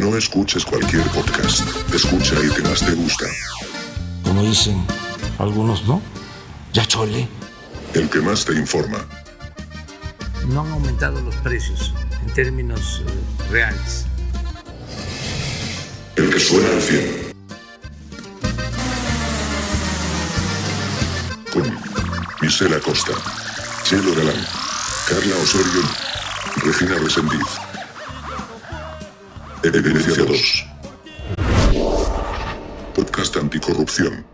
No escuches cualquier podcast. Escucha el que más te gusta. Como dicen algunos, ¿no? Ya chole. El que más te informa. No han aumentado los precios en términos eh, reales. El que suena al 100. Con Michelle Acosta, Chelo Galán, Carla Osorio, Regina Resendiz. Evidencia 2. Podcast anticorrupción.